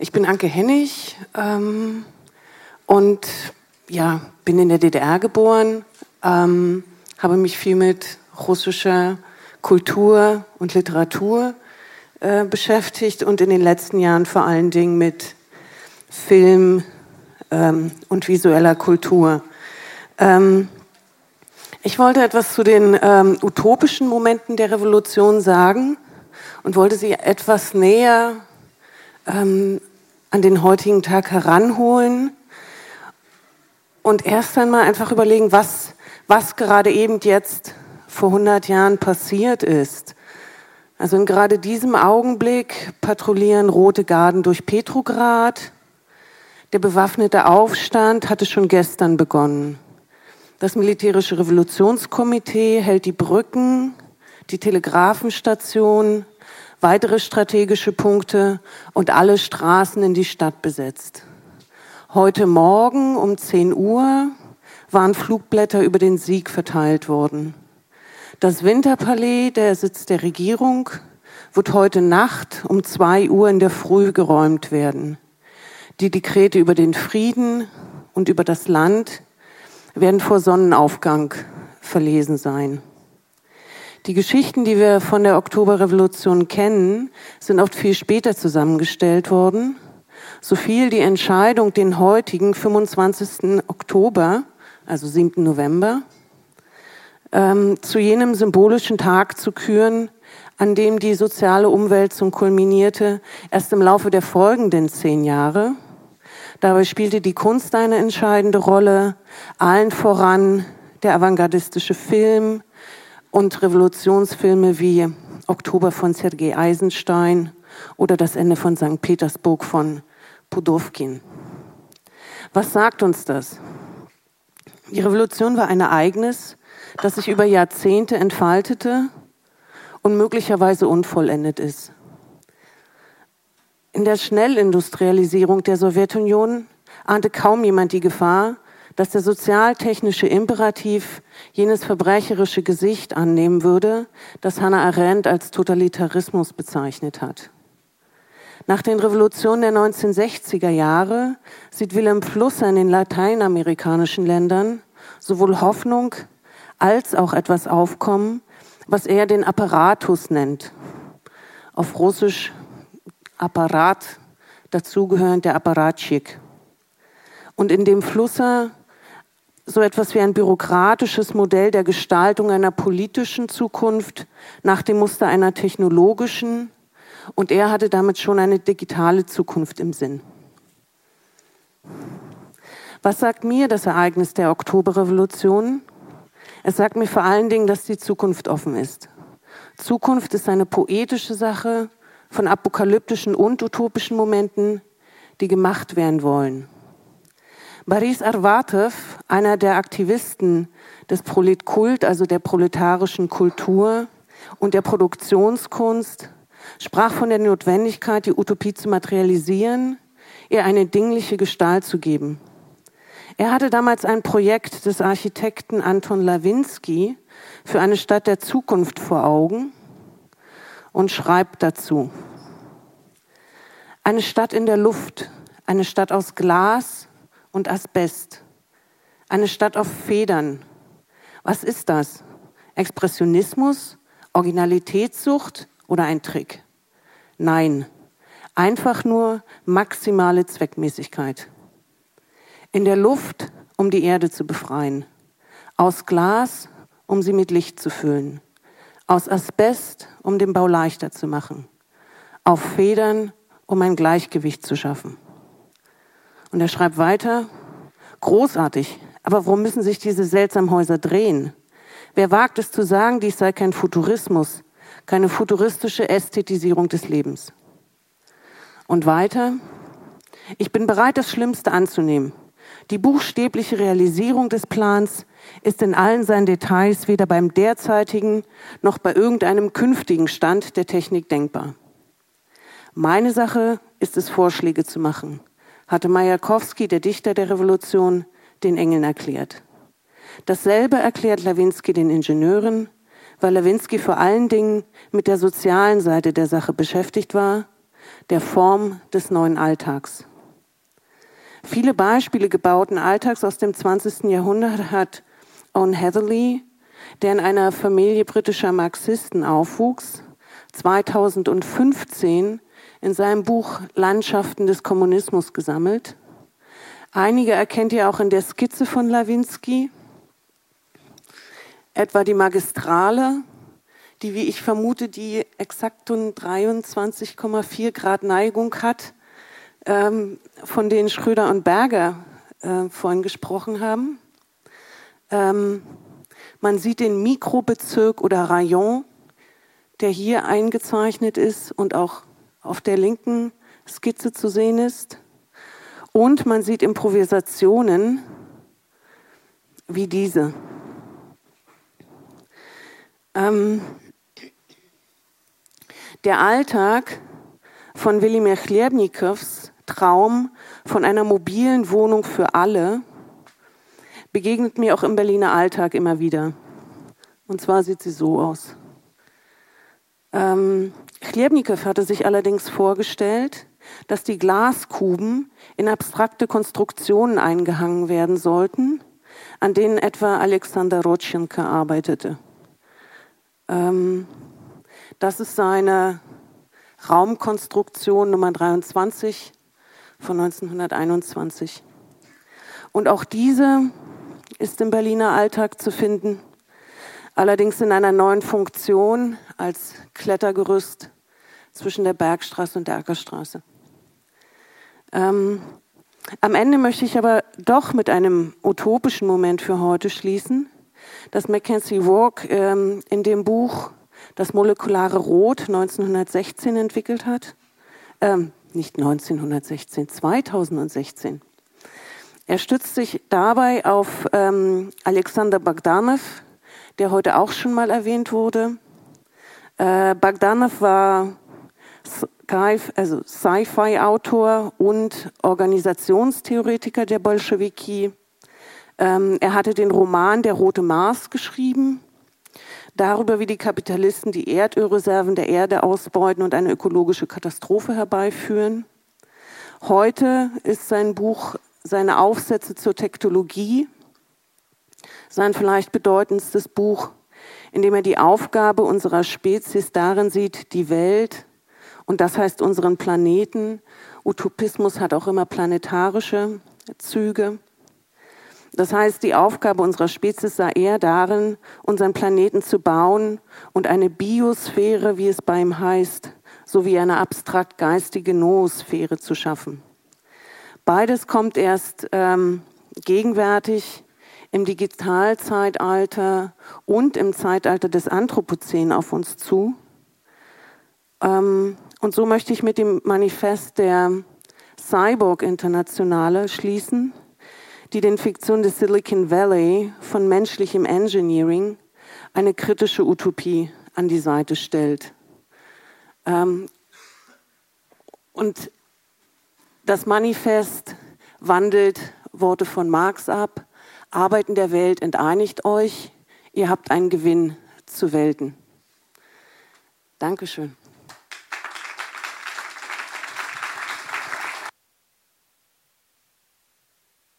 Ich bin Anke Hennig ähm, und ja, bin in der DDR geboren, ähm, habe mich viel mit russischer Kultur und Literatur äh, beschäftigt und in den letzten Jahren vor allen Dingen mit Film ähm, und visueller Kultur. Ähm, ich wollte etwas zu den ähm, utopischen Momenten der Revolution sagen und wollte sie etwas näher ähm, an den heutigen Tag heranholen und erst einmal einfach überlegen, was, was gerade eben jetzt vor 100 Jahren passiert ist. Also in gerade diesem Augenblick patrouillieren rote Garden durch Petrograd. Der bewaffnete Aufstand hatte schon gestern begonnen. Das militärische Revolutionskomitee hält die Brücken, die Telegrafenstation, weitere strategische Punkte und alle Straßen in die Stadt besetzt. Heute Morgen um 10 Uhr waren Flugblätter über den Sieg verteilt worden. Das Winterpalais, der Sitz der Regierung, wird heute Nacht um 2 Uhr in der Früh geräumt werden. Die Dekrete über den Frieden und über das Land werden vor Sonnenaufgang verlesen sein. Die Geschichten, die wir von der Oktoberrevolution kennen, sind oft viel später zusammengestellt worden. So fiel die Entscheidung, den heutigen 25. Oktober, also 7. November, ähm, zu jenem symbolischen Tag zu küren, an dem die soziale Umwälzung kulminierte, erst im Laufe der folgenden zehn Jahre. Dabei spielte die Kunst eine entscheidende Rolle, allen voran der avantgardistische Film, und Revolutionsfilme wie Oktober von Sergei Eisenstein oder Das Ende von St. Petersburg von Pudowkin. Was sagt uns das? Die Revolution war ein Ereignis, das sich über Jahrzehnte entfaltete und möglicherweise unvollendet ist. In der Schnellindustrialisierung der Sowjetunion ahnte kaum jemand die Gefahr, dass der sozialtechnische Imperativ jenes verbrecherische Gesicht annehmen würde, das Hannah Arendt als Totalitarismus bezeichnet hat. Nach den Revolutionen der 1960er Jahre sieht Wilhelm Flusser in den lateinamerikanischen Ländern sowohl Hoffnung als auch etwas aufkommen, was er den Apparatus nennt. Auf Russisch Apparat, dazugehörend der Apparatschik. Und in dem Flusser so etwas wie ein bürokratisches Modell der Gestaltung einer politischen Zukunft nach dem Muster einer technologischen. Und er hatte damit schon eine digitale Zukunft im Sinn. Was sagt mir das Ereignis der Oktoberrevolution? Es sagt mir vor allen Dingen, dass die Zukunft offen ist. Zukunft ist eine poetische Sache von apokalyptischen und utopischen Momenten, die gemacht werden wollen. Boris Arvatev, einer der Aktivisten des Proletkult, also der proletarischen Kultur und der Produktionskunst, sprach von der Notwendigkeit, die Utopie zu materialisieren, ihr eine dingliche Gestalt zu geben. Er hatte damals ein Projekt des Architekten Anton Lawinski für eine Stadt der Zukunft vor Augen und schreibt dazu. Eine Stadt in der Luft, eine Stadt aus Glas, und Asbest. Eine Stadt auf Federn. Was ist das? Expressionismus, Originalitätssucht oder ein Trick? Nein, einfach nur maximale Zweckmäßigkeit. In der Luft, um die Erde zu befreien. Aus Glas, um sie mit Licht zu füllen. Aus Asbest, um den Bau leichter zu machen. Auf Federn, um ein Gleichgewicht zu schaffen. Und er schreibt weiter, großartig, aber warum müssen sich diese seltsamen Häuser drehen? Wer wagt es zu sagen, dies sei kein Futurismus, keine futuristische Ästhetisierung des Lebens? Und weiter, ich bin bereit, das Schlimmste anzunehmen. Die buchstäbliche Realisierung des Plans ist in allen seinen Details weder beim derzeitigen noch bei irgendeinem künftigen Stand der Technik denkbar. Meine Sache ist es, Vorschläge zu machen hatte Majakowski, der Dichter der Revolution, den Engeln erklärt. Dasselbe erklärt Lawinski den Ingenieuren, weil Lawinski vor allen Dingen mit der sozialen Seite der Sache beschäftigt war, der Form des neuen Alltags. Viele Beispiele gebauten Alltags aus dem 20. Jahrhundert hat Owen Heatherley, der in einer Familie britischer Marxisten aufwuchs, 2015 in seinem Buch Landschaften des Kommunismus gesammelt. Einige erkennt ihr auch in der Skizze von Lawinski, etwa die Magistrale, die, wie ich vermute, die exakt 23,4 Grad Neigung hat, ähm, von denen Schröder und Berger äh, vorhin gesprochen haben. Ähm, man sieht den Mikrobezirk oder Rayon, der hier eingezeichnet ist und auch auf der linken Skizze zu sehen ist. Und man sieht Improvisationen wie diese. Ähm, der Alltag von Wilimir Chlebnikows Traum von einer mobilen Wohnung für alle begegnet mir auch im Berliner Alltag immer wieder. Und zwar sieht sie so aus. Ähm, Chlebnikow hatte sich allerdings vorgestellt, dass die Glaskuben in abstrakte Konstruktionen eingehangen werden sollten, an denen etwa Alexander Rodchenko arbeitete. Ähm, das ist seine Raumkonstruktion Nummer 23 von 1921. Und auch diese ist im Berliner Alltag zu finden, allerdings in einer neuen Funktion als Klettergerüst zwischen der Bergstraße und der Ackerstraße. Ähm, am Ende möchte ich aber doch mit einem utopischen Moment für heute schließen, das Mackenzie Walk ähm, in dem Buch Das molekulare Rot 1916 entwickelt hat. Ähm, nicht 1916, 2016. Er stützt sich dabei auf ähm, Alexander Bagdanov, der heute auch schon mal erwähnt wurde. Äh, Bagdanov war also Sci-Fi-Autor und Organisationstheoretiker der Bolschewiki. Ähm, er hatte den Roman Der Rote Mars geschrieben, darüber, wie die Kapitalisten die Erdölreserven der Erde ausbeuten und eine ökologische Katastrophe herbeiführen. Heute ist sein Buch seine Aufsätze zur Tektologie, sein vielleicht bedeutendstes Buch, in dem er die Aufgabe unserer Spezies darin sieht, die Welt, und das heißt unseren Planeten, Utopismus hat auch immer planetarische Züge, das heißt, die Aufgabe unserer Spezies sei eher darin, unseren Planeten zu bauen und eine Biosphäre, wie es bei ihm heißt, sowie eine abstrakt geistige Noosphäre zu schaffen. Beides kommt erst ähm, gegenwärtig im Digitalzeitalter und im Zeitalter des Anthropozän auf uns zu. Ähm, und so möchte ich mit dem Manifest der Cyborg-Internationale schließen die den Fiktion des Silicon Valley von menschlichem Engineering eine kritische Utopie an die Seite stellt. Ähm, und das Manifest wandelt Worte von Marx ab. Arbeiten der Welt enteinigt euch. Ihr habt einen Gewinn zu welten. Dankeschön.